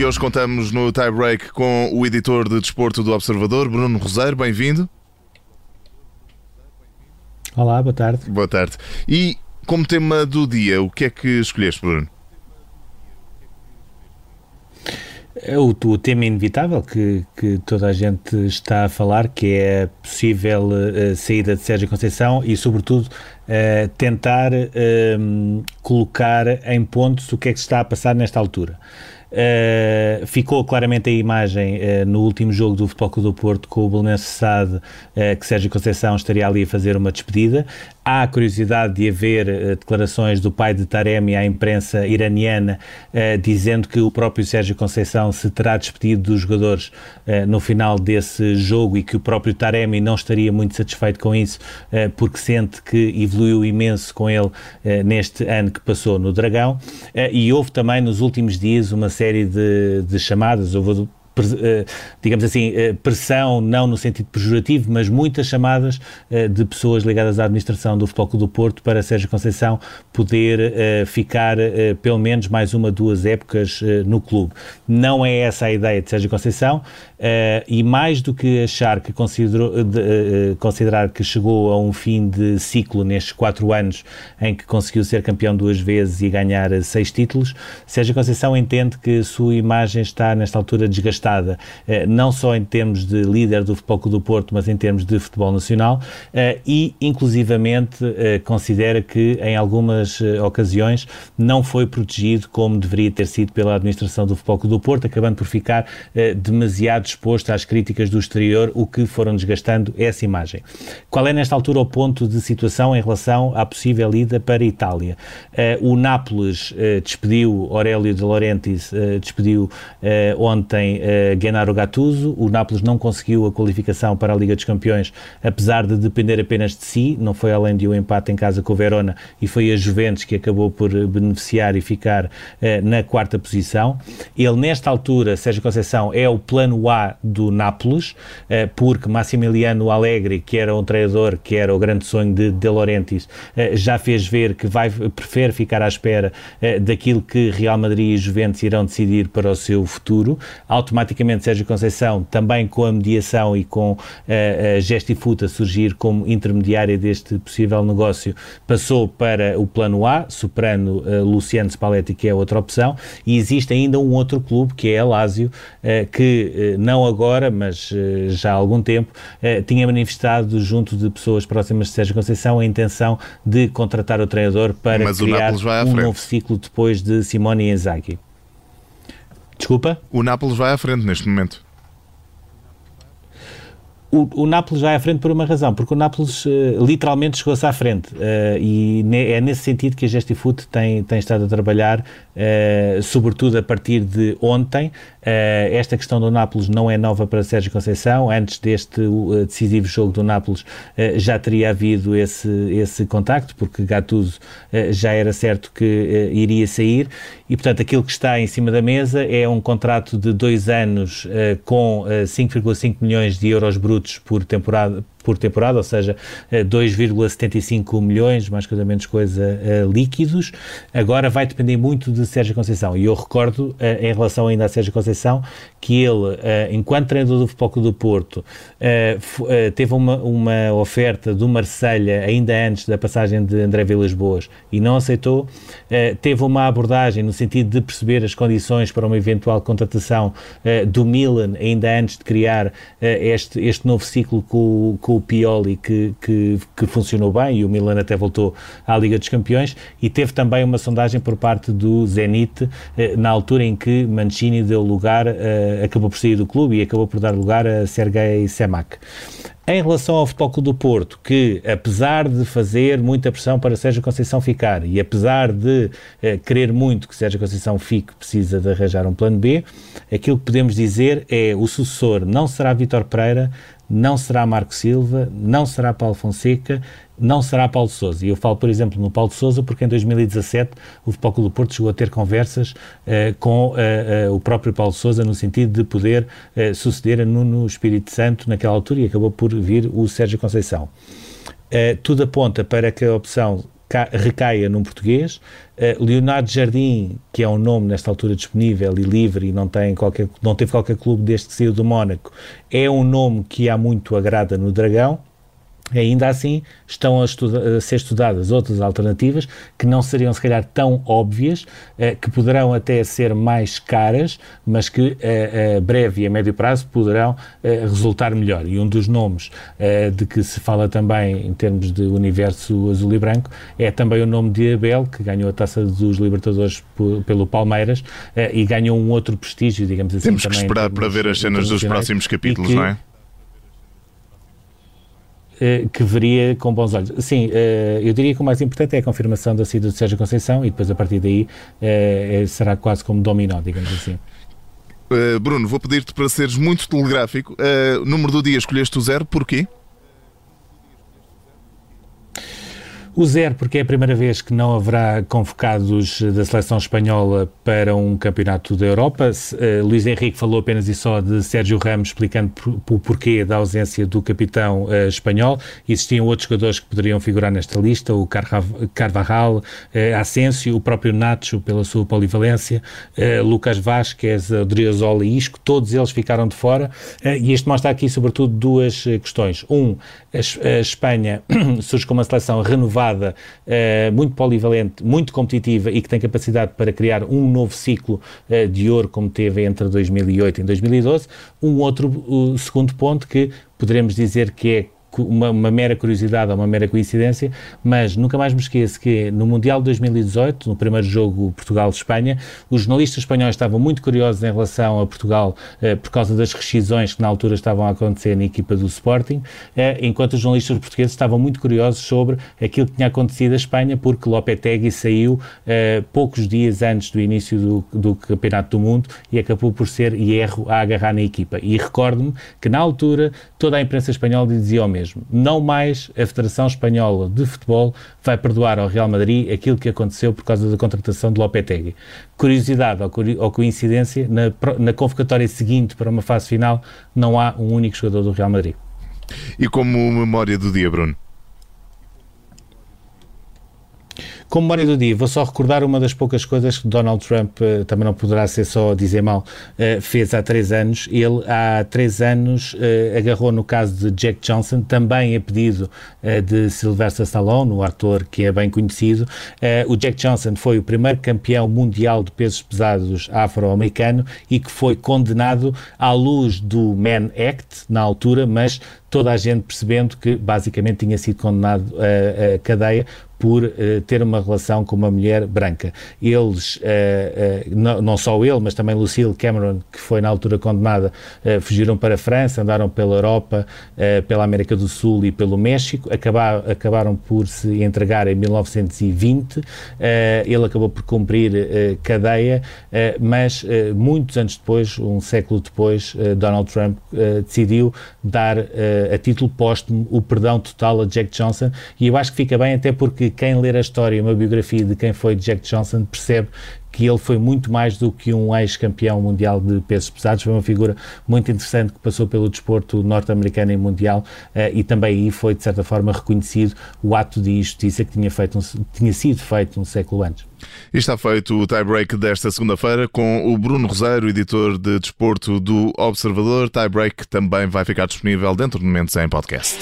E hoje contamos no tie break com o editor de desporto do Observador, Bruno Roseiro. Bem-vindo. Olá, boa tarde. Boa tarde. E como tema do dia, o que é que escolheste, Bruno? É o, o, tema inevitável que, que, toda a gente está a falar, que é a possível uh, saída de Sérgio Conceição e, sobretudo, uh, tentar uh, colocar em pontos o que é que está a passar nesta altura. Uh, ficou claramente a imagem uh, no último jogo do Futebol Clube do Porto com o Belenense Sade uh, que Sérgio Conceição estaria ali a fazer uma despedida. Há a curiosidade de haver declarações do pai de Taremi à imprensa iraniana dizendo que o próprio Sérgio Conceição se terá despedido dos jogadores no final desse jogo e que o próprio Taremi não estaria muito satisfeito com isso porque sente que evoluiu imenso com ele neste ano que passou no Dragão. e houve também nos últimos dias uma série de, de chamadas, eh, digamos assim, eh, pressão, não no sentido pejorativo, mas muitas chamadas eh, de pessoas ligadas à administração do Futebol Clube do Porto para Sérgio Conceição poder ficar pelo menos mais uma, duas épocas no clube. Não é essa a ideia de Sérgio Conceição e mais do que achar que considerou, considerar que chegou a um fim de ciclo nestes quatro anos em que conseguiu ser campeão duas vezes e ganhar seis títulos, Sérgio Conceição entende que sua imagem está nesta altura desgastada eh, não só em termos de líder do Futebol Clube do Porto, mas em termos de futebol nacional, eh, e inclusivamente eh, considera que em algumas ocasiões não foi protegido como deveria ter sido pela administração do Futebol Clube do Porto, acabando por ficar demasiado exposto às críticas do exterior, o que foram desgastando essa imagem. Qual é nesta altura o ponto de situação em relação à possível ida para a Itália? O Nápoles despediu Aurélio de Laurentiis, despediu ontem uh, Gennaro Gattuso. O Nápoles não conseguiu a qualificação para a Liga dos Campeões, apesar de depender apenas de si. Não foi além de um empate em casa com o Verona e foi a Juventus que acabou por beneficiar e ficar uh, na quarta posição. Ele, nesta altura, Sérgio Conceição, é o plano A do Nápoles, uh, porque Massimiliano Allegri, que era um treinador, que era o grande sonho de De Laurentiis, já fez ver que vai, prefere ficar à espera daquilo que Real Madrid e Juventus irão decidir para o seu futuro. Automaticamente automaticamente Sérgio Conceição, também com a mediação e com a, a Gestifuta surgir como intermediária deste possível negócio, passou para o plano A, superando uh, Luciano Spalletti, que é outra opção, e existe ainda um outro clube, que é a Lazio, uh, que uh, não agora, mas já há algum tempo, tinha manifestado junto de pessoas próximas de Sérgio Conceição a intenção de contratar o treinador para mas criar um novo ciclo depois de Simone Inzaghi. Desculpa? O Nápoles vai à frente neste momento. O, o Nápoles vai à frente por uma razão, porque o Nápoles uh, literalmente chegou-se à frente uh, e ne, é nesse sentido que a Gestifoot tem, tem estado a trabalhar, uh, sobretudo a partir de ontem. Esta questão do Nápoles não é nova para Sérgio Conceição, antes deste decisivo jogo do Nápoles já teria havido esse, esse contacto, porque Gattuso já era certo que iria sair. E, portanto, aquilo que está em cima da mesa é um contrato de dois anos com 5,5 milhões de euros brutos por temporada, por temporada, ou seja, 2,75 eh, milhões, mais coisa menos coisa, uh, líquidos. Agora vai depender muito de Sérgio Conceição. E eu recordo, uh, em relação ainda a Sérgio Conceição, que ele, uh, enquanto treinador do Futebol do Porto, teve uma, uma oferta do Marselha ainda antes da passagem de André Vilas Boas e não aceitou. teve uma abordagem no sentido de perceber as condições para uma eventual contratação do Milan ainda antes de criar este, este novo ciclo com, com o Pioli que, que, que, funcionou bem e o Milan até voltou à Liga dos Campeões e teve também uma sondagem por parte do Zenit eh, na altura em que Mancini deu lugar, eh, acabou por sair do clube e acabou por dar lugar a Sergei Semak. Em relação ao Futebol Clube do Porto, que apesar de fazer muita pressão para Sérgio Conceição ficar e apesar de eh, querer muito que Sérgio Conceição fique, precisa de arranjar um plano B, aquilo que podemos dizer é o sucessor não será Vítor Pereira, não será Marco Silva, não será Paulo Fonseca, não será Paulo Sousa. E eu falo, por exemplo, no Paulo Sousa, porque em 2017 o Futebol Clube do Porto chegou a ter conversas uh, com uh, uh, o próprio Paulo Sousa no sentido de poder suceder a Nuno Espírito Santo naquela altura e acabou por vir o Sérgio Conceição. tudo aponta para que a opção recaia num português. Uh, Leonardo Jardim, que é um nome nesta altura disponível e livre e não, tem qualquer, não teve qualquer clube desde que saiu do Mónaco, é um nome que há muito agrada no Dragão. Ainda assim, estão a, estuda a, ser estudadas outras alternativas que não seriam, se calhar, tão óbvias, eh, que poderão até ser mais caras, mas que eh, a breve e a médio prazo poderão eh, resultar melhor. E um dos nomes eh, de que se fala também em termos de universo azul e branco é também o nome de Abel, que ganhou a taça dos Libertadores pelo Palmeiras eh, e ganhou um outro prestígio, digamos assim. Temos que esperar para ver as cenas dos próximos capítulos, que, não é? Eh, que veria com bons olhos. Sim, eh, eu diria que o mais importante é a confirmação da saída de Sérgio Conceição e depois a partir daí eh, será quase como dominó, digamos assim. Bruno, vou pedir-te para seres muito telegráfico. número do dia escolheste o zero, porquê? O zero, porque é a primeira vez que não haverá convocados da seleção espanhola para um campeonato da Europa. Uh, Luís Henrique falou apenas e só de Sérgio Ramos, explicando o porquê da ausência do capitão uh, espanhol. Existiam outros jogadores que poderiam figurar nesta lista, o Carvajal, uh, Asensio, o próprio Nacho, pela sua polivalência, Lucas Vasquez, Odriozola e Isco, todos eles ficaram de fora. e isto mostra aqui, sobretudo, duas questões. Um, a, a Espanha surge com uma seleção renovada uh, muito polivalente, muito competitiva e que tem capacidade para criar um novo ciclo uh, de ouro, como teve entre 2008 e 2012. Um outro segundo ponto que poderemos dizer que é uma, uma, mera curiosidade ou uma mera coincidência, mas nunca mais me esqueço que no Mundial de 2018, no primeiro jogo Portugal-Espanha, os jornalistas espanhóis estavam muito curiosos em relação a Portugal eh, por causa das rescisões que na altura estavam a acontecer na equipa do Sporting, eh, enquanto os jornalistas portugueses estavam muito curiosos sobre aquilo que tinha acontecido à Espanha, porque Lopetegui saiu eh, poucos dias antes do início do, do Campeonato do Mundo e acabou por ser erro a agarrar na equipa. E recordo-me que na altura toda a imprensa espanhola dizia o mesmo. Não mais a Federação Espanhola de Futebol vai perdoar ao Real Madrid aquilo que aconteceu por causa da contratação de Lopetegui. Curiosidade ou coincidência, na, na convocatória seguinte para uma fase final não há um único jogador do Real Madrid. E como memória do dia, Bruno? Como memória do dia, vou só recordar uma das poucas coisas que Donald Trump, uh, também não poderá ser só dizer mal, uh, fez há três anos. Ele, há três anos, uh, agarrou no caso de Jack Johnson, também a pedido de Sylvester Stallone, o ator que é bem conhecido. o Jack Johnson foi o primeiro campeão mundial de pesos pesados afro-americano e que foi condenado à luz do Mann Act, na altura, mas toda a gente percebendo que basicamente tinha sido condenado a cadeia por uh, ter uma relação com uma mulher branca. Eles, uh, uh, não, não, só ele, mas também Lucille Cameron, que foi na altura condenada, fugiram para a França, andaram pela Europa, pela América do Sul e pelo México, acabar, acabaram por se entregar em 1920. ele acabou por cumprir cadeia, mas muitos anos depois, um século depois, Donald Trump decidiu dar a título póstumo o perdão total a Jack Johnson. E eu acho que fica bem até porque quem ler a história, uma biografia de quem foi Jack Johnson, percebe que ele foi muito mais do que um ex-campeão mundial de pesos pesados, foi uma figura muito interessante que passou pelo desporto norte-americano e mundial uh, e também aí foi, de certa forma, reconhecido o ato de injustiça que tinha, feito um, tinha sido feito um século antes. E está feito o tie-break desta segunda-feira com o Bruno Rosário, editor de desporto do Observador. Tie-break também vai ficar disponível dentro de momentos em podcast.